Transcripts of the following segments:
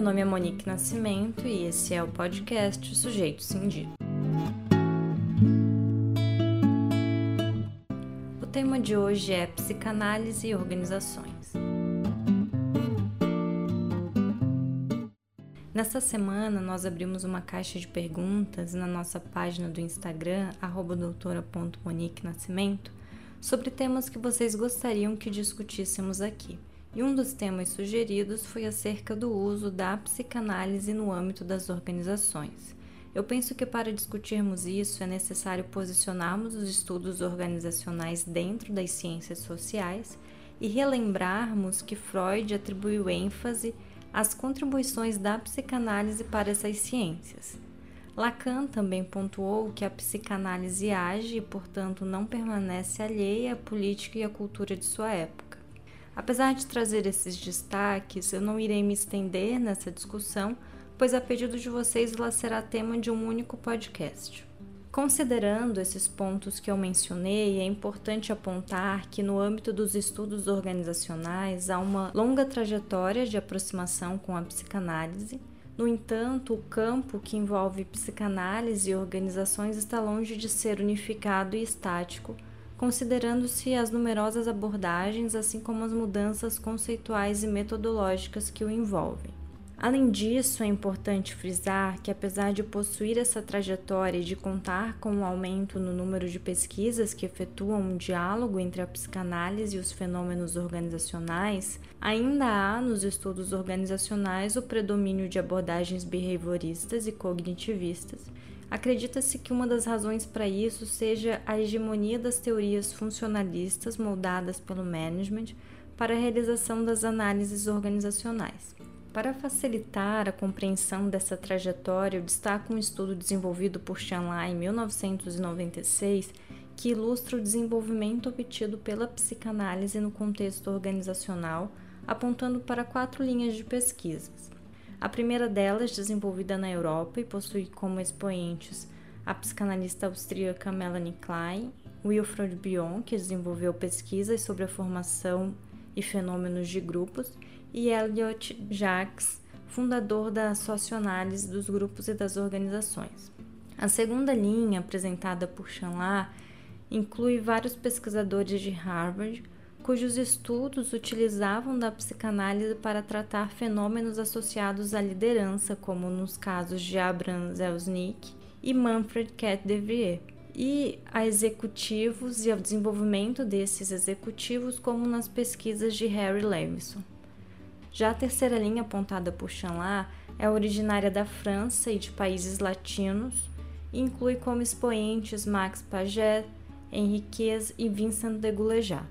meu nome é Monique Nascimento e esse é o podcast Sujeito Cindido. O tema de hoje é psicanálise e organizações. Nesta semana, nós abrimos uma caixa de perguntas na nossa página do Instagram, doutora.moniquenascimento, sobre temas que vocês gostariam que discutíssemos aqui. E um dos temas sugeridos foi acerca do uso da psicanálise no âmbito das organizações. Eu penso que para discutirmos isso é necessário posicionarmos os estudos organizacionais dentro das ciências sociais e relembrarmos que Freud atribuiu ênfase às contribuições da psicanálise para essas ciências. Lacan também pontuou que a psicanálise age e, portanto, não permanece alheia à política e à cultura de sua época. Apesar de trazer esses destaques, eu não irei me estender nessa discussão, pois a pedido de vocês ela será tema de um único podcast. Considerando esses pontos que eu mencionei, é importante apontar que, no âmbito dos estudos organizacionais, há uma longa trajetória de aproximação com a psicanálise. No entanto, o campo que envolve psicanálise e organizações está longe de ser unificado e estático considerando-se as numerosas abordagens, assim como as mudanças conceituais e metodológicas que o envolvem. Além disso, é importante frisar que, apesar de possuir essa trajetória e de contar com um aumento no número de pesquisas que efetuam um diálogo entre a psicanálise e os fenômenos organizacionais, ainda há nos estudos organizacionais o predomínio de abordagens behavioristas e cognitivistas, Acredita-se que uma das razões para isso seja a hegemonia das teorias funcionalistas moldadas pelo management para a realização das análises organizacionais. Para facilitar a compreensão dessa trajetória, eu destaco um estudo desenvolvido por Chanlai em 1996 que ilustra o desenvolvimento obtido pela psicanálise no contexto organizacional, apontando para quatro linhas de pesquisas. A primeira delas, desenvolvida na Europa e possui como expoentes a psicanalista austríaca Melanie Klein, Wilfred Bion, que desenvolveu pesquisas sobre a formação e fenômenos de grupos, e Elliot Jacques, fundador da socioanálise dos grupos e das organizações. A segunda linha, apresentada por Chanlar, inclui vários pesquisadores de Harvard, cujos estudos utilizavam da psicanálise para tratar fenômenos associados à liderança, como nos casos de Abraham Zelznick e Manfred Cat Devrier, e a executivos e ao desenvolvimento desses executivos, como nas pesquisas de Harry Levison. Já a terceira linha apontada por Chanlar é originária da França e de países latinos e inclui como expoentes Max Paget, Henriquez e Vincent de Goulejar.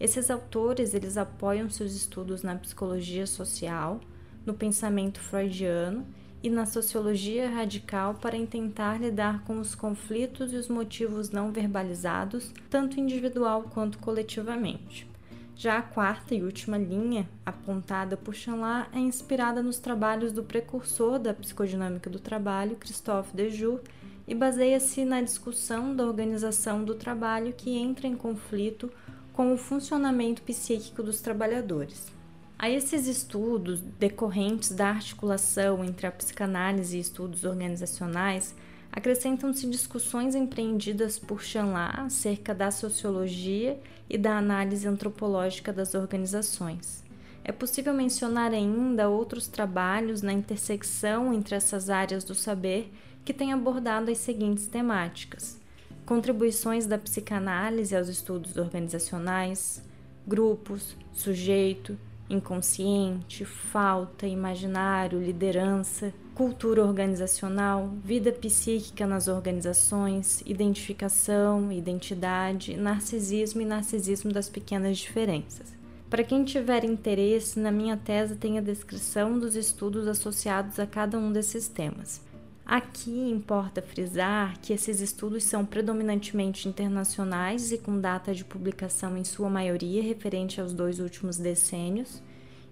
Esses autores eles apoiam seus estudos na psicologia social, no pensamento freudiano e na sociologia radical para tentar lidar com os conflitos e os motivos não verbalizados, tanto individual quanto coletivamente. Já a quarta e última linha, apontada por Chanlar, é inspirada nos trabalhos do precursor da psicodinâmica do trabalho, Christophe Dejoux, e baseia-se na discussão da organização do trabalho que entra em conflito com o funcionamento psíquico dos trabalhadores. A esses estudos decorrentes da articulação entre a psicanálise e estudos organizacionais, acrescentam-se discussões empreendidas por Chanlat acerca da sociologia e da análise antropológica das organizações. É possível mencionar ainda outros trabalhos na intersecção entre essas áreas do saber que têm abordado as seguintes temáticas: contribuições da psicanálise aos estudos organizacionais, grupos, sujeito, inconsciente, falta, imaginário, liderança, cultura organizacional, vida psíquica nas organizações, identificação, identidade, narcisismo e narcisismo das pequenas diferenças. Para quem tiver interesse, na minha tese tem a descrição dos estudos associados a cada um desses temas. Aqui importa frisar que esses estudos são predominantemente internacionais e com data de publicação em sua maioria referente aos dois últimos decênios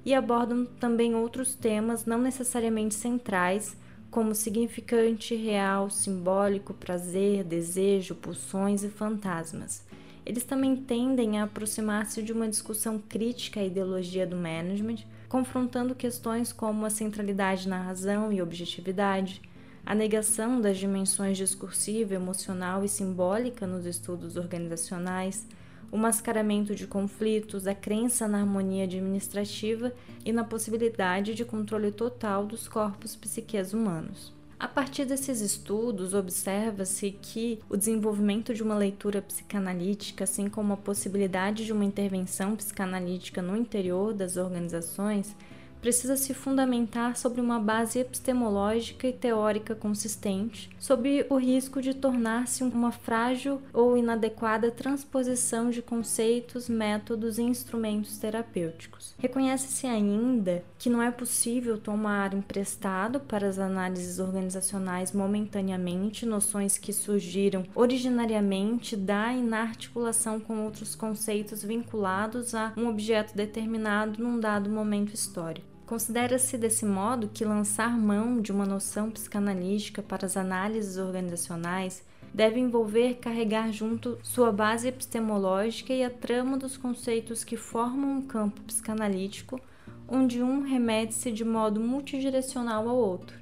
e abordam também outros temas não necessariamente centrais, como significante, real, simbólico, prazer, desejo, pulsões e fantasmas. eles também tendem a aproximar-se de uma discussão crítica à ideologia do management, confrontando questões como a centralidade na razão e objetividade, a negação das dimensões discursiva, emocional e simbólica nos estudos organizacionais, o mascaramento de conflitos, a crença na harmonia administrativa e na possibilidade de controle total dos corpos psiquês humanos. A partir desses estudos, observa-se que o desenvolvimento de uma leitura psicanalítica, assim como a possibilidade de uma intervenção psicanalítica no interior das organizações, precisa se fundamentar sobre uma base epistemológica e teórica consistente, sob o risco de tornar-se uma frágil ou inadequada transposição de conceitos, métodos e instrumentos terapêuticos. Reconhece-se ainda que não é possível tomar emprestado para as análises organizacionais momentaneamente noções que surgiram originariamente da inarticulação com outros conceitos vinculados a um objeto determinado num dado momento histórico. Considera-se desse modo que lançar mão de uma noção psicanalítica para as análises organizacionais deve envolver carregar junto sua base epistemológica e a trama dos conceitos que formam um campo psicanalítico, onde um remete-se de modo multidirecional ao outro.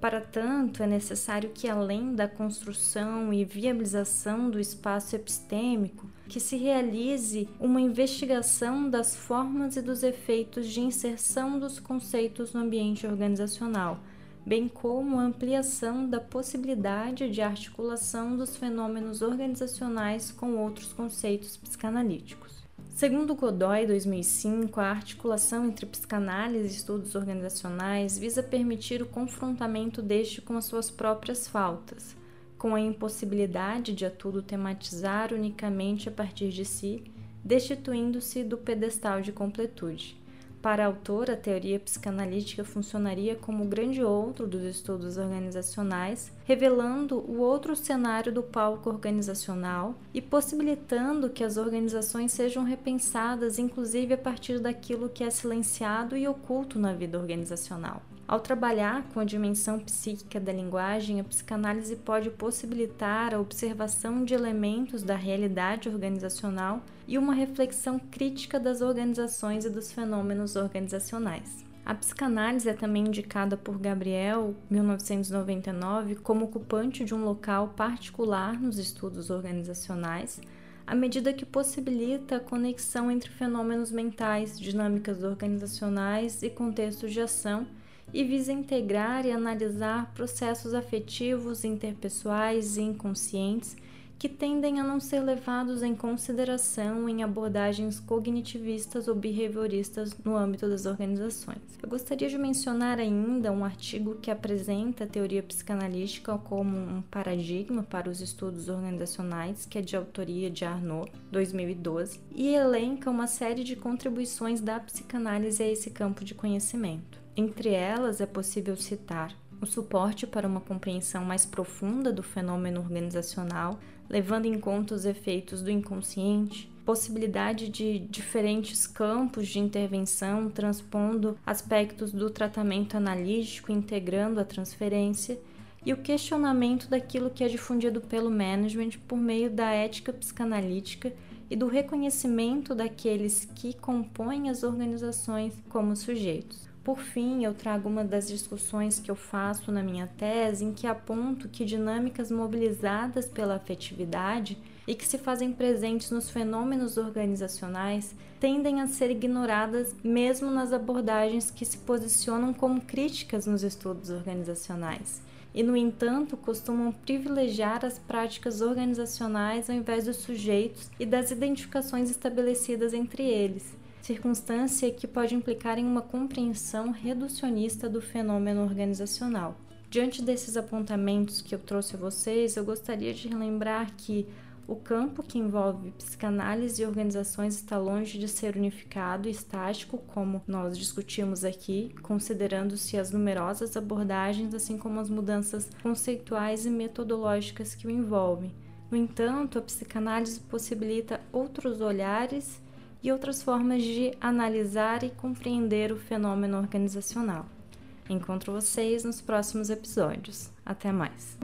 Para tanto, é necessário que, além da construção e viabilização do espaço epistêmico, que se realize uma investigação das formas e dos efeitos de inserção dos conceitos no ambiente organizacional, bem como a ampliação da possibilidade de articulação dos fenômenos organizacionais com outros conceitos psicanalíticos. Segundo Godoy, 2005, a articulação entre psicanálise e estudos organizacionais visa permitir o confrontamento deste com as suas próprias faltas, com a impossibilidade de a tudo tematizar unicamente a partir de si, destituindo-se do pedestal de completude. Para a autora, a teoria psicanalítica funcionaria como o grande outro dos estudos organizacionais, revelando o outro cenário do palco organizacional e possibilitando que as organizações sejam repensadas, inclusive a partir daquilo que é silenciado e oculto na vida organizacional. Ao trabalhar com a dimensão psíquica da linguagem, a psicanálise pode possibilitar a observação de elementos da realidade organizacional e uma reflexão crítica das organizações e dos fenômenos organizacionais. A psicanálise é também indicada por Gabriel, 1999, como ocupante de um local particular nos estudos organizacionais, à medida que possibilita a conexão entre fenômenos mentais, dinâmicas organizacionais e contextos de ação e visa integrar e analisar processos afetivos, interpessoais e inconscientes que tendem a não ser levados em consideração em abordagens cognitivistas ou behavioristas no âmbito das organizações. Eu gostaria de mencionar ainda um artigo que apresenta a teoria psicanalítica como um paradigma para os estudos organizacionais, que é de autoria de Arnaud, 2012, e elenca uma série de contribuições da psicanálise a esse campo de conhecimento. Entre elas é possível citar o suporte para uma compreensão mais profunda do fenômeno organizacional, levando em conta os efeitos do inconsciente, possibilidade de diferentes campos de intervenção transpondo aspectos do tratamento analítico, integrando a transferência, e o questionamento daquilo que é difundido pelo management por meio da ética psicanalítica e do reconhecimento daqueles que compõem as organizações como sujeitos. Por fim, eu trago uma das discussões que eu faço na minha tese, em que aponto que dinâmicas mobilizadas pela afetividade e que se fazem presentes nos fenômenos organizacionais tendem a ser ignoradas mesmo nas abordagens que se posicionam como críticas nos estudos organizacionais. E, no entanto, costumam privilegiar as práticas organizacionais ao invés dos sujeitos e das identificações estabelecidas entre eles circunstância que pode implicar em uma compreensão reducionista do fenômeno organizacional. Diante desses apontamentos que eu trouxe a vocês, eu gostaria de relembrar que o campo que envolve psicanálise e organizações está longe de ser unificado e estático, como nós discutimos aqui, considerando-se as numerosas abordagens, assim como as mudanças conceituais e metodológicas que o envolvem. No entanto, a psicanálise possibilita outros olhares e outras formas de analisar e compreender o fenômeno organizacional. Encontro vocês nos próximos episódios. Até mais!